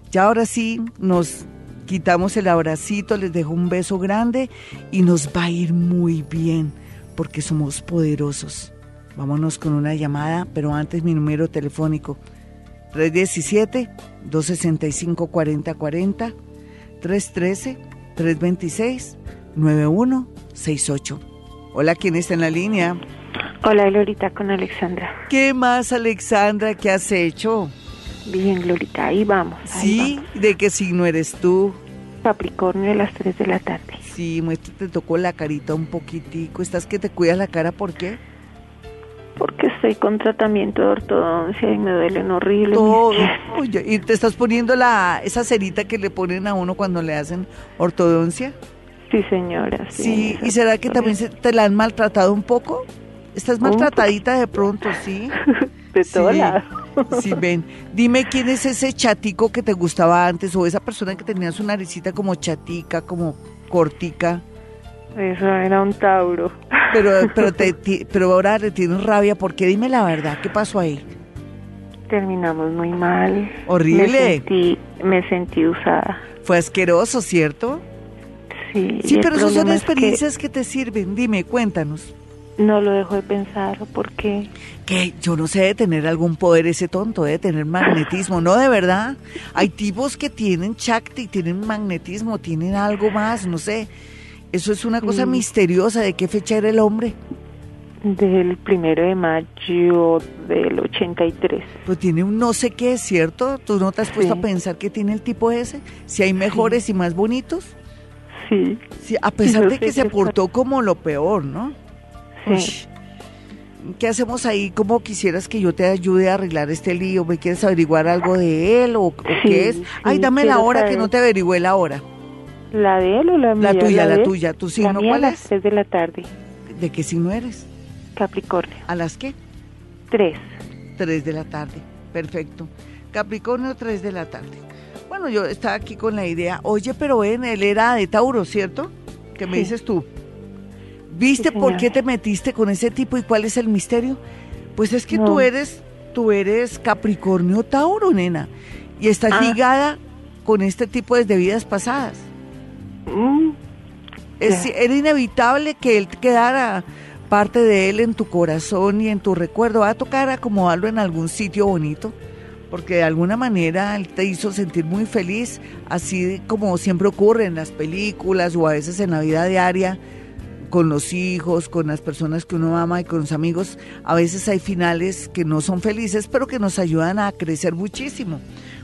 Ya ahora sí nos quitamos el abracito, les dejo un beso grande y nos va a ir muy bien porque somos poderosos. Vámonos con una llamada, pero antes mi número telefónico 317-265-4040, 313-326-9168. Hola, ¿quién está en la línea? Hola, Glorita, con Alexandra. ¿Qué más, Alexandra? ¿Qué has hecho? Bien, Glorita, ahí vamos. ¿Sí? ¿De qué signo eres tú? Capricornio a las 3 de la tarde. Sí, muestra, te tocó la carita un poquitico. ¿Estás que te cuidas la cara? ¿Por qué? Porque estoy con tratamiento de ortodoncia y me duelen horrible. Todo. ¿Y te estás poniendo la esa cerita que le ponen a uno cuando le hacen ortodoncia? Sí, señora. Sí, ¿y será que también te la han maltratado un poco? Estás maltratadita de pronto, ¿sí? De todo lado. Sí, ven. Dime quién es ese chatico que te gustaba antes o esa persona que tenía su naricita como chatica, como cortica. Eso era un Tauro. Pero, pero, te, pero ahora le tienes rabia porque dime la verdad, ¿qué pasó ahí? Terminamos muy mal. Horrible. Me sentí, me sentí usada. Fue asqueroso, ¿cierto? Sí. Sí, pero esas son experiencias que... que te sirven. Dime, cuéntanos. No lo dejo de pensar, ¿por qué? Que yo no sé de tener algún poder ese tonto, de tener magnetismo, no de verdad. Hay tipos que tienen chakti, tienen magnetismo, tienen algo más, no sé. Eso es una cosa misteriosa. ¿De qué fecha era el hombre? Del primero de mayo del 83. Pues tiene un no sé qué, ¿cierto? ¿Tú no te has puesto a pensar que tiene el tipo ese? Si hay mejores y más bonitos. Sí. sí a pesar de que se portó como lo peor, ¿no? ¿Qué hacemos ahí? ¿Cómo quisieras que yo te ayude a arreglar este lío? ¿Me quieres averiguar algo de él o, qué es? Ay, dame la hora que no te averigüé la hora. ¿La de él o la mía? La tuya, la, tuya. ¿Tu signo cuál es? A las de la tarde. ¿De qué signo eres? Capricornio. ¿A las qué? Tres. Tres de la tarde. Perfecto. Capricornio, tres de la tarde. Bueno, yo estaba aquí con la idea, oye, pero ven, él era de Tauro, ¿cierto? ¿Qué me dices tú? ¿Viste por qué te metiste con ese tipo y cuál es el misterio? Pues es que tú eres, tú eres Capricornio Tauro, nena, y estás ah. ligada con este tipo de vidas pasadas. Mm. era inevitable que él quedara parte de él en tu corazón y en tu recuerdo. Va a tocar acomodarlo en algún sitio bonito, porque de alguna manera él te hizo sentir muy feliz, así como siempre ocurre en las películas o a veces en la vida diaria con los hijos, con las personas que uno ama y con los amigos, a veces hay finales que no son felices, pero que nos ayudan a crecer muchísimo.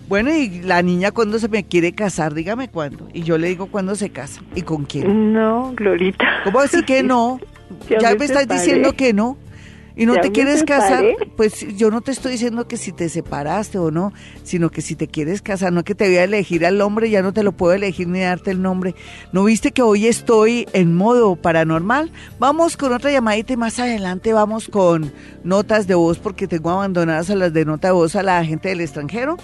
Bueno, y la niña cuando se me quiere casar, dígame cuándo. Y yo le digo cuándo se casa y con quién. No, Glorita. ¿Cómo decir que no? ya me estás diciendo que no y no te quieres casar, pues yo no te estoy diciendo que si te separaste o no, sino que si te quieres casar, no que te voy a elegir al hombre, ya no te lo puedo elegir ni darte el nombre. ¿No viste que hoy estoy en modo paranormal? Vamos con otra llamadita y más adelante vamos con notas de voz porque tengo abandonadas a las de nota de voz a la gente del extranjero.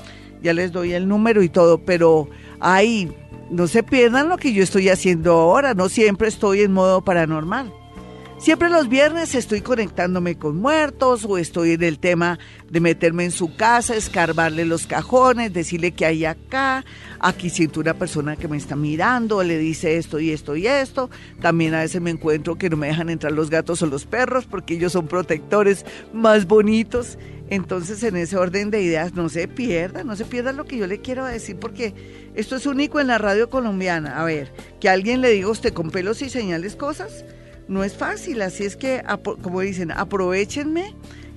Ya les doy el número y todo, pero ahí no se pierdan lo que yo estoy haciendo ahora, no siempre estoy en modo paranormal. Siempre los viernes estoy conectándome con muertos o estoy en el tema de meterme en su casa, escarbarle los cajones, decirle que hay acá. Aquí siento una persona que me está mirando, le dice esto y esto y esto. También a veces me encuentro que no me dejan entrar los gatos o los perros porque ellos son protectores más bonitos. Entonces, en ese orden de ideas, no se pierda, no se pierda lo que yo le quiero decir, porque esto es único en la radio colombiana. A ver, que alguien le diga a usted con pelos y señales cosas no es fácil, así es que, como dicen, aprovechenme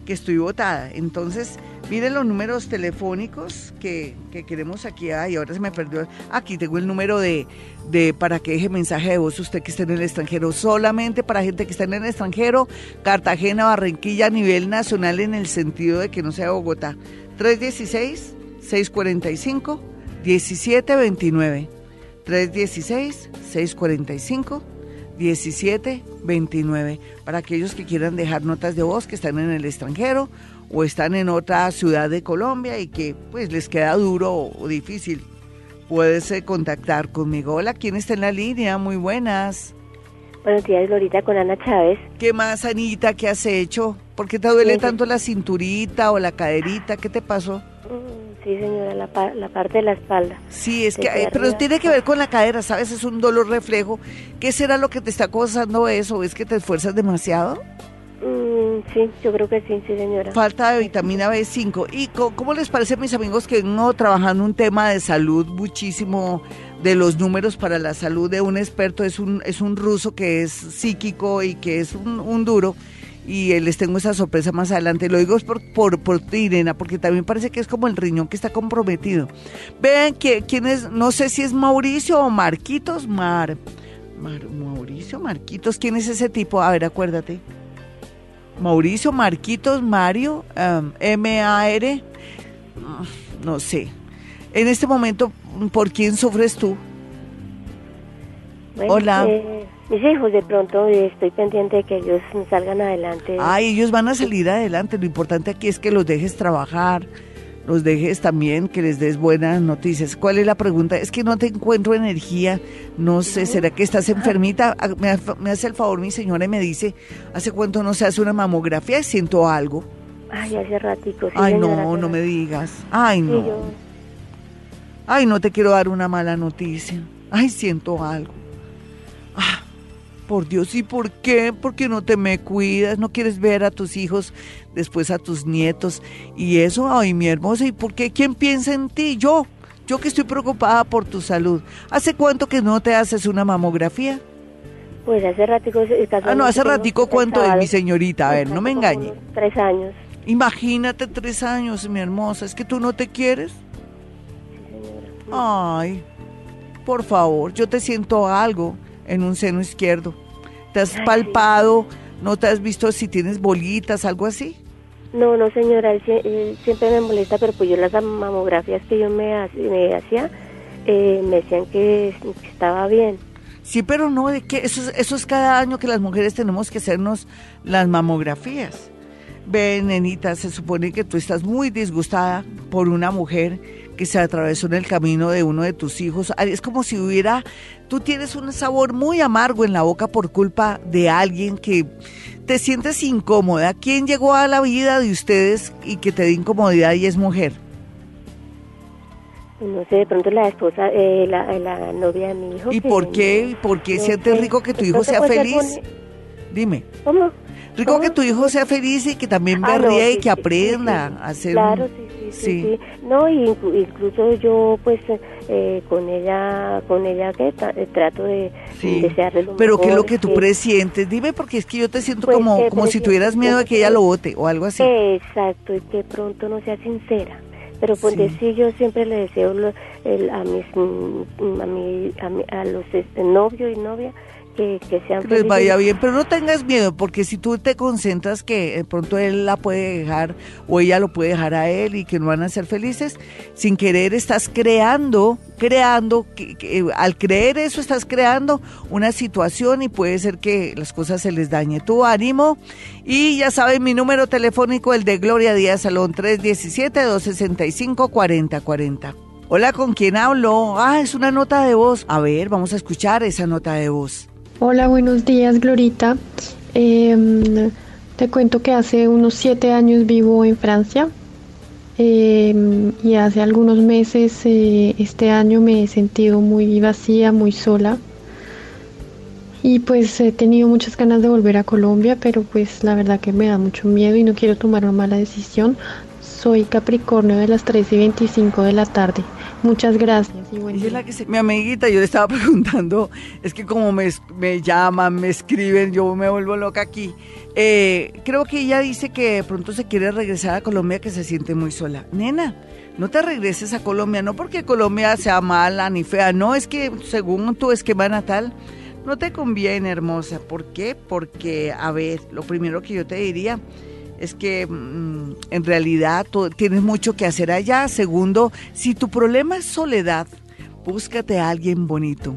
que estoy votada. Entonces, miren los números telefónicos que, queremos aquí. Ay, ahora se me perdió. Aquí tengo el número de, de para que deje mensaje de voz usted que esté en el extranjero. Solamente para gente que está en el extranjero, Cartagena, Barranquilla a nivel nacional en el sentido de que no sea Bogotá. 316-645-1729. 316-645. 1729 para aquellos que quieran dejar notas de voz que están en el extranjero o están en otra ciudad de Colombia y que pues les queda duro o difícil. Puedes eh, contactar conmigo. Hola, ¿quién está en la línea? Muy buenas. Buenos días, Glorita, con Ana Chávez. ¿Qué más, Anita? ¿Qué has hecho? ¿Por qué te duele tanto la cinturita o la caderita? ¿Qué te pasó? Sí, señora, la, la parte de la espalda. Sí, es que, eh, pero tiene que ver con la cadera, ¿sabes? Es un dolor reflejo. ¿Qué será lo que te está causando eso? ¿Es que te esfuerzas demasiado? Mm, sí, yo creo que sí, sí, señora. Falta de vitamina B5. ¿Y cómo, les parece a mis amigos que uno trabajando un tema de salud muchísimo de los números para la salud de un experto? Es un, es un ruso que es psíquico y que es un, un duro y les tengo esa sorpresa más adelante. Lo digo por, por, por ti, Irena, porque también parece que es como el riñón que está comprometido. Vean que, quién es, no sé si es Mauricio o Marquitos, Mar, Mauricio, Marquitos, ¿quién es ese tipo? A ver, acuérdate. Mauricio, Marquitos, Mario, um, M-A-R, no sé. En este momento, ¿por quién sufres tú? Hola. Eh, mis hijos de pronto estoy pendiente de que ellos salgan adelante. Ay, ellos van a salir adelante. Lo importante aquí es que los dejes trabajar, los dejes también, que les des buenas noticias. ¿Cuál es la pregunta? Es que no te encuentro energía. No sé, ¿será que estás enfermita? Ah, me, hace el favor mi señora y me dice, ¿hace cuánto no se hace una mamografía? Siento algo. Ay, hace ratico. Ay, no, no me digas. Ay, no. Ay, no te quiero dar una mala noticia. Ay, siento algo. Ah, por Dios, ¿y por qué? Porque no te me cuidas, no quieres ver a tus hijos, después a tus nietos. Y eso, ay, mi hermosa, ¿y por qué? ¿Quién piensa en ti? Yo, yo que estoy preocupada por tu salud. ¿Hace cuánto que no te haces una mamografía? Pues hace ratico. Ah, no, hace ratico cuánto es, mi señorita, a ver, no me engañe. Tres años. Imagínate tres años, mi hermosa, ¿es que tú no te quieres? Ay, por favor, yo te siento algo en un seno izquierdo. ¿Te has palpado? ¿No te has visto si tienes bolitas, algo así? No, no señora, él, siempre me molesta, pero pues yo las mamografías que yo me, hacía, eh, me decían que, estaba bien. Sí, pero no, de que eso, eso es cada año que las mujeres tenemos que hacernos las mamografías. Ven, nenita, se supone que tú estás muy disgustada por una mujer que se atravesó en el camino de uno de tus hijos. Es como si hubiera, tú tienes un sabor muy amargo en la boca por culpa de alguien que te sientes incómoda. ¿Quién llegó a la vida de ustedes y que te dé incomodidad y es mujer? No sé, de pronto la esposa, eh, la, novia de mi hijo. ¿Y por qué? ¿Por qué sientes rico que tu hijo sea feliz? Dime. ¿Cómo? Rico que tu hijo sea feliz y que también ah, y que aprenda a hacer... Claro, sí, sí sí, sí. No, incluso yo pues eh, con ella, con ella que eh, trato de desearle lo Pero ¿qué es lo que tú presientes? Dime porque es que yo te siento pues, como, como si tuvieras miedo de que ella lo vote o algo así. Exacto, y que pronto no sea sincera. Pero pues sí. yo siempre le deseo a mis a, mi, a, a los este, novios y novia que, sean que les vaya bien, pero no tengas miedo, porque si tú te concentras que de pronto él la puede dejar o ella lo puede dejar a él y que no van a ser felices, sin querer estás creando, creando, que, al creer eso estás creando una situación y puede ser que las cosas se les dañe. Tu ánimo y ya saben mi número telefónico, el de Gloria Díaz Salón 317-265-4040. Hola, ¿con quién hablo? Ah, es una nota de voz. A ver, vamos a escuchar esa nota de voz. Hola, buenos días, Glorita. Em, te cuento que hace unos siete años vivo en Francia em, y hace algunos meses eh, este año me he sentido muy vacía, muy sola y pues he tenido muchas ganas de volver a Colombia, pero pues la verdad que me da mucho miedo y no quiero tomar una mala decisión. Soy Capricornio de las 3 y 25 de la tarde. Muchas gracias. mi amiguita, yo le estaba preguntando, es que como me, me llaman, me escriben, yo me vuelvo loca aquí. Eh, creo que ella dice que pronto se quiere regresar a Colombia, que se siente muy sola. Nena, no te regreses a Colombia, no porque Colombia sea mala ni fea, no, es que según tu esquema natal, no te conviene, hermosa. ¿Por qué? Porque, a ver, lo primero que yo te diría es que mm, en realidad tienes mucho que hacer allá. Segundo, si tu problema es soledad, búscate a alguien bonito.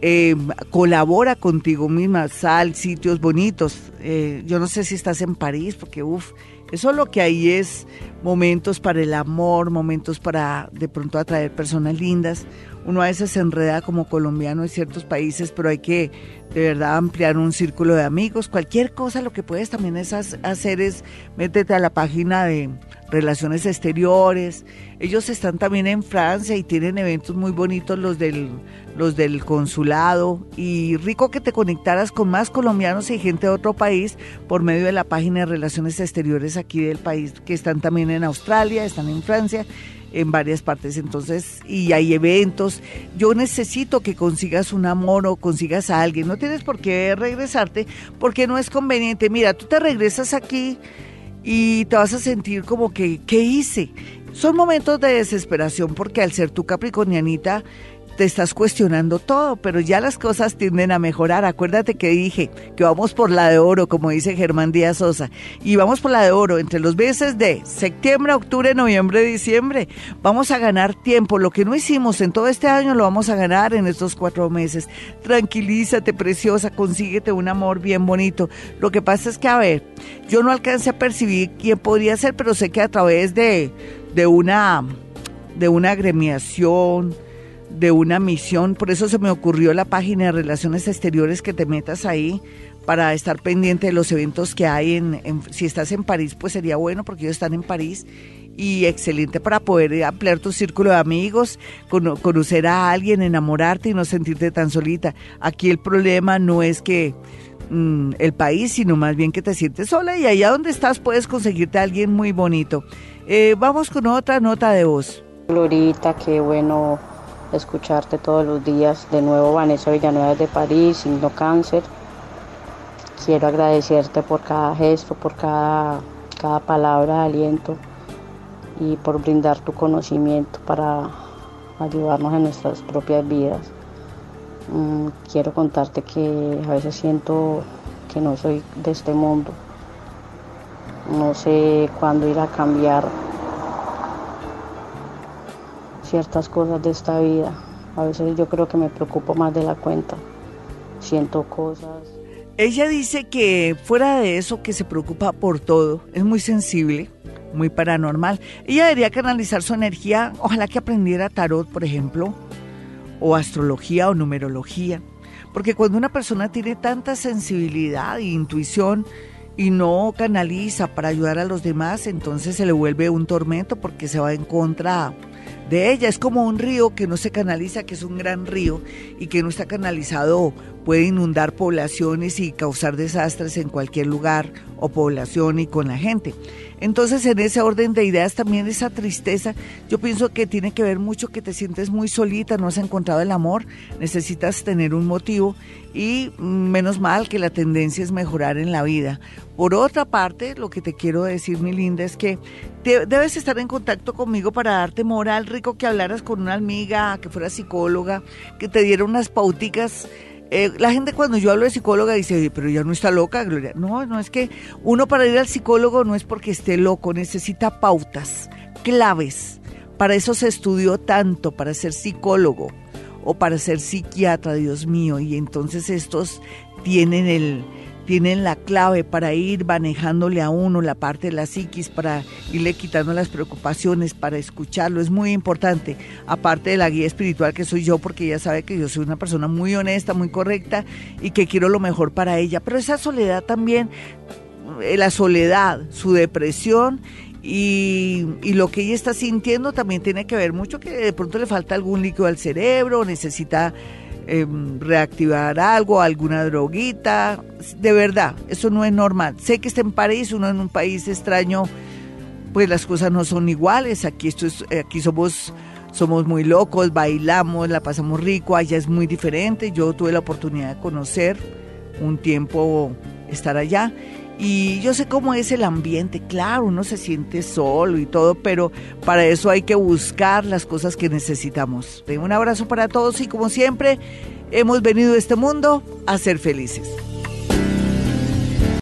Em, colabora contigo misma, sal sitios bonitos. Eh, yo no sé si estás en París, porque uff, eso lo que hay es momentos para el amor, momentos para de pronto atraer personas lindas. Uno a veces se enreda como colombiano en ciertos países, pero hay que de verdad ampliar un círculo de amigos. Cualquier cosa, lo que puedes también es hacer es métete a la página de Relaciones Exteriores. Ellos están también en Francia y tienen eventos muy bonitos los del, los del consulado. Y rico que te conectaras con más colombianos y gente de otro país por medio de la página de Relaciones Exteriores aquí del país, que están también en Australia, están en Francia en varias partes. Entonces, y hay eventos. Yo necesito que consigas un amor o consigas a alguien. No tienes por qué regresarte porque no es conveniente. Mira, tú te regresas aquí y te vas a sentir como que, ¿qué hice? Son momentos de desesperación porque al ser tu capricornianita, te estás cuestionando todo, pero ya las cosas tienden a mejorar. Acuérdate que dije que vamos por la de oro, como dice Germán Díaz Sosa, y vamos por la de oro entre los meses de septiembre, octubre, noviembre, diciembre. Vamos a ganar tiempo. Lo que no hicimos en todo este año lo vamos a ganar en estos cuatro meses. Tranquilízate, preciosa, consíguete un amor bien bonito. Lo que pasa es que, a ver, yo no alcancé a percibir quién podría ser, pero sé que a través de, de una de una agremiación, de una misión, por eso se me ocurrió la página de Relaciones Exteriores que te metas ahí para estar pendiente de los eventos que hay en, si estás en París, pues sería bueno porque ellos están en París y excelente para poder ampliar tu círculo de amigos, conocer a alguien, enamorarte y no sentirte tan solita. Aquí el problema no es que mm, el país, sino más bien que te sientes sola y allá donde estás puedes conseguirte a alguien muy bonito. Eh, vamos con otra nota de voz. Glorita, qué bueno escucharte todos los días. De nuevo, Vanessa Villanueva de París, signo cáncer. Quiero agradecerte por cada gesto, por cada, cada palabra de aliento y por brindar tu conocimiento para ayudarnos en nuestras propias vidas. Mm, quiero contarte que a veces siento que no soy de este mundo. No sé cuándo ir a cambiar ciertas cosas de esta vida. A veces yo creo que me preocupo más de la cuenta. Siento cosas. Ella dice que fuera de eso que se preocupa por todo, es muy sensible, muy paranormal. Ella debería canalizar su energía, ojalá que aprendiera tarot, por ejemplo, o astrología o numerología. Porque cuando una persona tiene tanta sensibilidad e intuición y no canaliza para ayudar a los demás, entonces se le vuelve un tormento porque se va en contra de ella. Es como un río que no se canaliza, que es un gran río y que no está canalizado puede inundar poblaciones y causar desastres en cualquier lugar o población y con la gente. Entonces, en ese orden de ideas, también esa tristeza, yo pienso que tiene que ver mucho que te sientes muy solita, no has encontrado el amor, necesitas tener un motivo y menos mal que la tendencia es mejorar en la vida. Por otra parte, lo que te quiero decir, mi linda, es que debes estar en contacto conmigo para darte moral, rico que hablaras con una amiga, que fuera psicóloga, que te diera unas pauticas eh, la gente cuando yo hablo de psicóloga dice, pero ya no está loca, Gloria. No, no es que uno para ir al psicólogo no es porque esté loco, necesita pautas, claves. Para eso se estudió tanto, para ser psicólogo o para ser psiquiatra, Dios mío. Y entonces estos tienen el, tienen la clave para ir manejándole a uno la parte de la psiquis, para irle quitando las preocupaciones, para escucharlo. Es muy importante, aparte de la guía espiritual que soy yo, porque ella sabe que yo soy una persona muy honesta, muy correcta y que quiero lo mejor para ella. Pero esa soledad también, eh, la soledad, su depresión y, y, lo que ella está sintiendo también tiene que ver mucho que de pronto le falta algún líquido al cerebro, necesita Em, reactivar algo, alguna droguita. De verdad, eso no es normal. Sé que está en París, uno en un país extraño, pues las cosas no son iguales. Aquí, esto es, aquí somos, somos muy locos, bailamos, la pasamos rico, allá es muy diferente. Yo tuve la oportunidad de conocer un tiempo estar allá y yo sé cómo es el ambiente, claro, uno se siente solo y todo, pero para eso hay que buscar las cosas que necesitamos. Un abrazo para todos y como siempre, hemos venido a este mundo a ser felices.